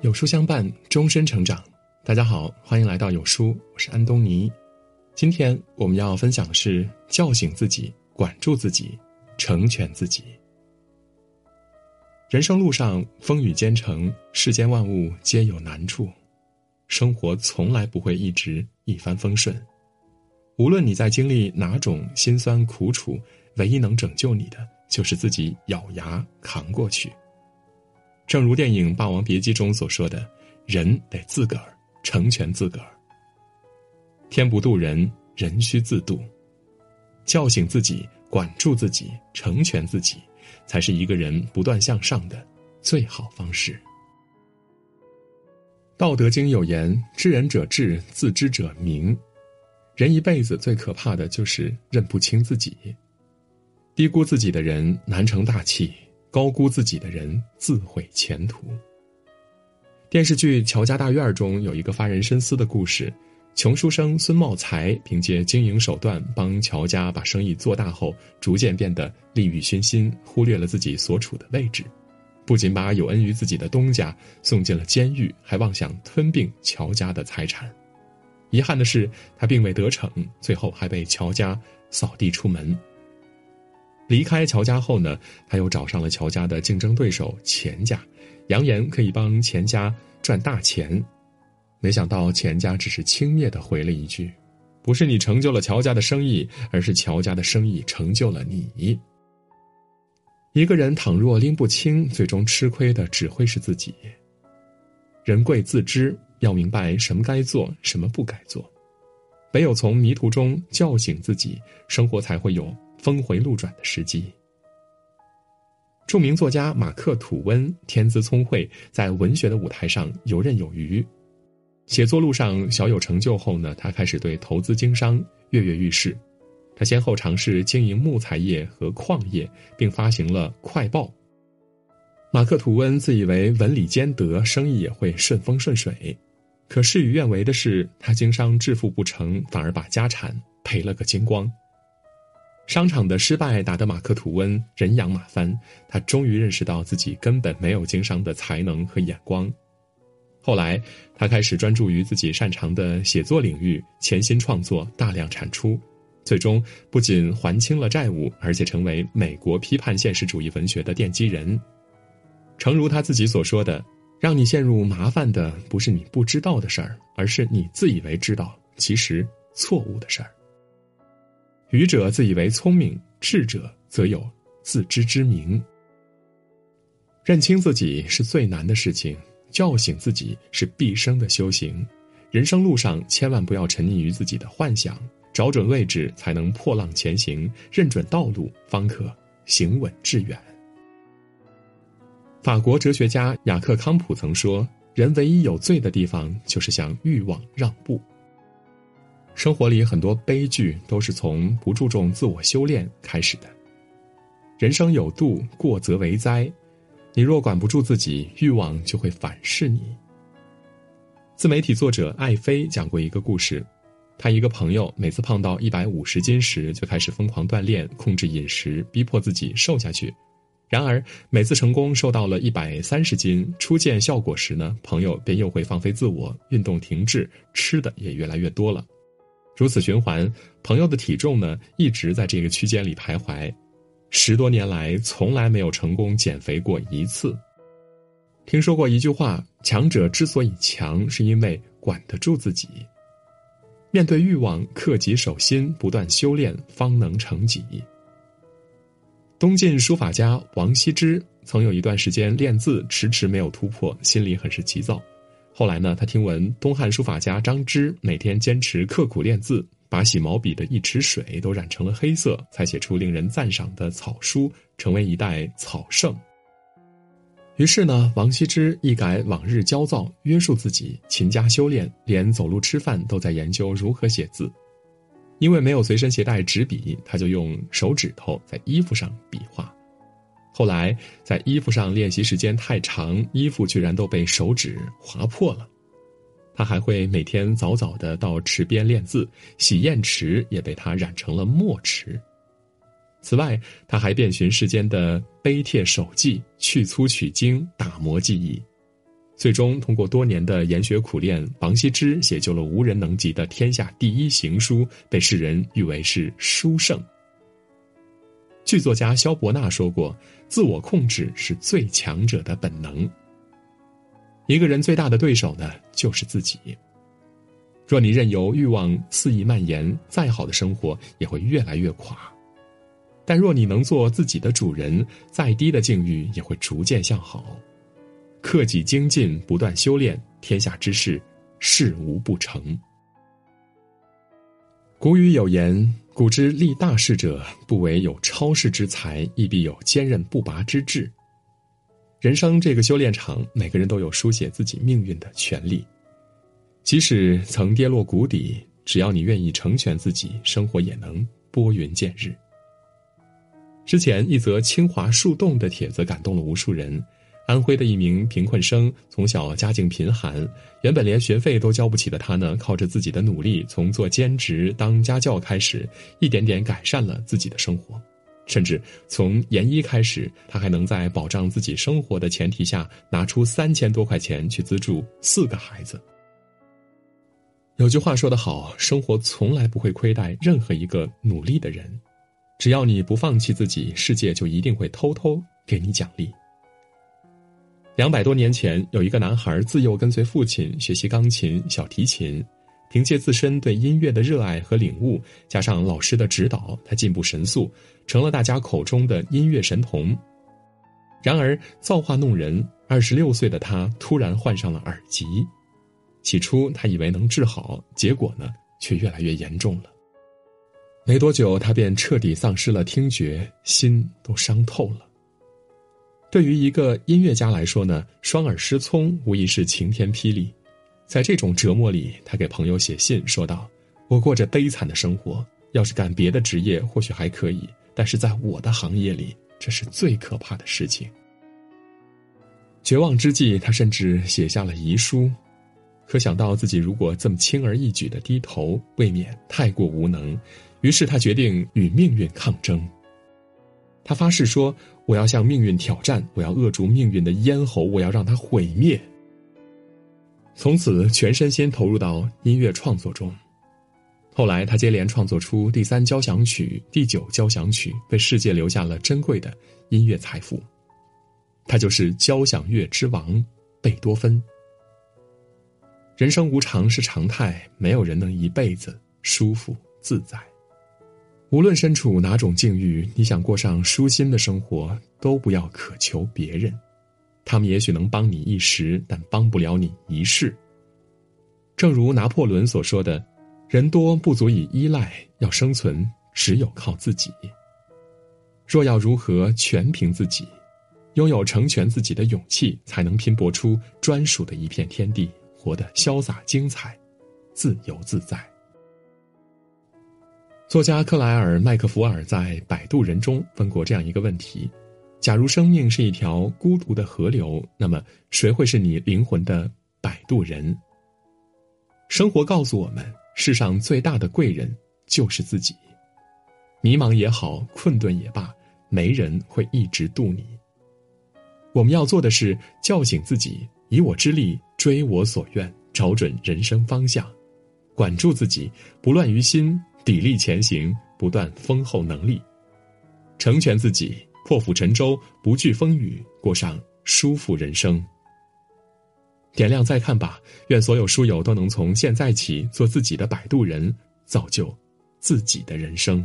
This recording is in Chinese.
有书相伴，终身成长。大家好，欢迎来到有书，我是安东尼。今天我们要分享的是：叫醒自己，管住自己，成全自己。人生路上风雨兼程，世间万物皆有难处，生活从来不会一直一帆风顺。无论你在经历哪种辛酸苦楚，唯一能拯救你的，就是自己咬牙扛过去。正如电影《霸王别姬》中所说的：“人得自个儿成全自个儿。天不渡人，人需自渡。叫醒自己，管住自己，成全自己，才是一个人不断向上的最好方式。”《道德经》有言：“知人者智，自知者明。”人一辈子最可怕的就是认不清自己。低估自己的人难成大器。高估自己的人自毁前途。电视剧《乔家大院》中有一个发人深思的故事：穷书生孙茂才凭借经营手段帮乔家把生意做大后，逐渐变得利欲熏心，忽略了自己所处的位置，不仅把有恩于自己的东家送进了监狱，还妄想吞并乔家的财产。遗憾的是，他并未得逞，最后还被乔家扫地出门。离开乔家后呢，他又找上了乔家的竞争对手钱家，扬言可以帮钱家赚大钱。没想到钱家只是轻蔑的回了一句：“不是你成就了乔家的生意，而是乔家的生意成就了你。”一个人倘若拎不清，最终吃亏的只会是自己。人贵自知，要明白什么该做，什么不该做。唯有从迷途中叫醒自己，生活才会有。峰回路转的时机。著名作家马克·吐温天资聪慧，在文学的舞台上游刃有余。写作路上小有成就后呢，他开始对投资经商跃跃欲试。他先后尝试经营木材业和矿业，并发行了《快报》。马克·吐温自以为文理兼得，生意也会顺风顺水。可事与愿违的是，他经商致富不成，反而把家产赔了个精光。商场的失败打得马克·吐温人仰马翻，他终于认识到自己根本没有经商的才能和眼光。后来，他开始专注于自己擅长的写作领域，潜心创作，大量产出，最终不仅还清了债务，而且成为美国批判现实主义文学的奠基人。诚如他自己所说的：“让你陷入麻烦的不是你不知道的事儿，而是你自以为知道，其实错误的事儿。”愚者自以为聪明，智者则有自知之明。认清自己是最难的事情，叫醒自己是毕生的修行。人生路上千万不要沉溺于自己的幻想，找准位置才能破浪前行，认准道路方可行稳致远。法国哲学家雅克·康普曾说：“人唯一有罪的地方，就是向欲望让步。”生活里很多悲剧都是从不注重自我修炼开始的。人生有度，过则为灾。你若管不住自己，欲望就会反噬你。自媒体作者艾飞讲过一个故事，他一个朋友每次胖到一百五十斤时，就开始疯狂锻炼，控制饮食，逼迫自己瘦下去。然而每次成功瘦到了一百三十斤，初见效果时呢，朋友便又会放飞自我，运动停滞，吃的也越来越多了。如此循环，朋友的体重呢一直在这个区间里徘徊，十多年来从来没有成功减肥过一次。听说过一句话：强者之所以强，是因为管得住自己。面对欲望，克己守心，不断修炼，方能成己。东晋书法家王羲之曾有一段时间练字迟迟没有突破，心里很是急躁。后来呢，他听闻东汉书法家张芝每天坚持刻苦练字，把洗毛笔的一池水都染成了黑色，才写出令人赞赏的草书，成为一代草圣。于是呢，王羲之一改往日焦躁，约束自己，勤加修炼，连走路吃饭都在研究如何写字。因为没有随身携带纸笔，他就用手指头在衣服上比划。后来，在衣服上练习时间太长，衣服居然都被手指划破了。他还会每天早早的到池边练字，洗砚池也被他染成了墨池。此外，他还遍寻世间的碑帖手记，去粗取精，打磨技艺，最终通过多年的研学苦练，王羲之写就了无人能及的天下第一行书，被世人誉为是书圣。剧作家萧伯纳说过：“自我控制是最强者的本能。一个人最大的对手呢，就是自己。若你任由欲望肆意蔓延，再好的生活也会越来越垮；但若你能做自己的主人，再低的境遇也会逐渐向好。克己精进，不断修炼，天下之事，事无不成。”古语有言。古之立大事者，不惟有超世之才，亦必有坚韧不拔之志。人生这个修炼场，每个人都有书写自己命运的权利。即使曾跌落谷底，只要你愿意成全自己，生活也能拨云见日。之前一则清华树洞的帖子感动了无数人。安徽的一名贫困生，从小家境贫寒，原本连学费都交不起的他呢，靠着自己的努力，从做兼职当家教开始，一点点改善了自己的生活，甚至从研一开始，他还能在保障自己生活的前提下，拿出三千多块钱去资助四个孩子。有句话说得好，生活从来不会亏待任何一个努力的人，只要你不放弃自己，世界就一定会偷偷给你奖励。两百多年前，有一个男孩自幼跟随父亲学习钢琴、小提琴，凭借自身对音乐的热爱和领悟，加上老师的指导，他进步神速，成了大家口中的音乐神童。然而，造化弄人，二十六岁的他突然患上了耳疾。起初，他以为能治好，结果呢，却越来越严重了。没多久，他便彻底丧失了听觉，心都伤透了。对于一个音乐家来说呢，双耳失聪无疑是晴天霹雳。在这种折磨里，他给朋友写信说道：“我过着悲惨的生活，要是干别的职业或许还可以，但是在我的行业里，这是最可怕的事情。”绝望之际，他甚至写下了遗书。可想到自己如果这么轻而易举的低头，未免太过无能，于是他决定与命运抗争。他发誓说：“我要向命运挑战，我要扼住命运的咽喉，我要让它毁灭。”从此，全身心投入到音乐创作中。后来，他接连创作出第三交响曲、第九交响曲，为世界留下了珍贵的音乐财富。他就是交响乐之王贝多芬。人生无常是常态，没有人能一辈子舒服自在。无论身处哪种境遇，你想过上舒心的生活，都不要渴求别人。他们也许能帮你一时，但帮不了你一世。正如拿破仑所说的：“人多不足以依赖，要生存只有靠自己。若要如何全凭自己，拥有成全自己的勇气，才能拼搏出专属的一片天地，活得潇洒精彩，自由自在。”作家克莱尔·麦克福尔在《摆渡人》中问过这样一个问题：假如生命是一条孤独的河流，那么谁会是你灵魂的摆渡人？生活告诉我们，世上最大的贵人就是自己。迷茫也好，困顿也罢，没人会一直渡你。我们要做的是叫醒自己，以我之力追我所愿，找准人生方向，管住自己，不乱于心。砥砺前行，不断丰厚能力，成全自己，破釜沉舟，不惧风雨，过上舒服人生。点亮再看吧，愿所有书友都能从现在起做自己的摆渡人，造就自己的人生。